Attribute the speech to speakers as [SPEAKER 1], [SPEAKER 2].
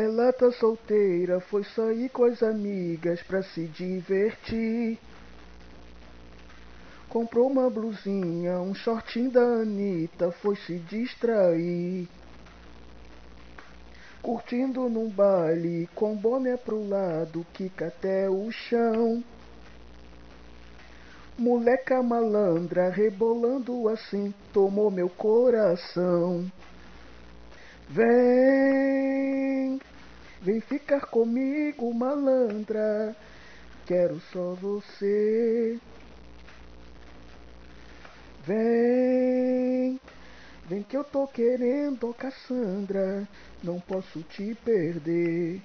[SPEAKER 1] Ela tá solteira, foi sair com as amigas pra se divertir. Comprou uma blusinha, um shortinho da Anitta, foi se distrair. Curtindo num baile, com boné pro lado, quica até o chão. Moleca malandra, rebolando assim, tomou meu coração. Vem, vem ficar comigo, malandra. Quero só você. Vem, vem que eu tô querendo, Cassandra. Não posso te perder.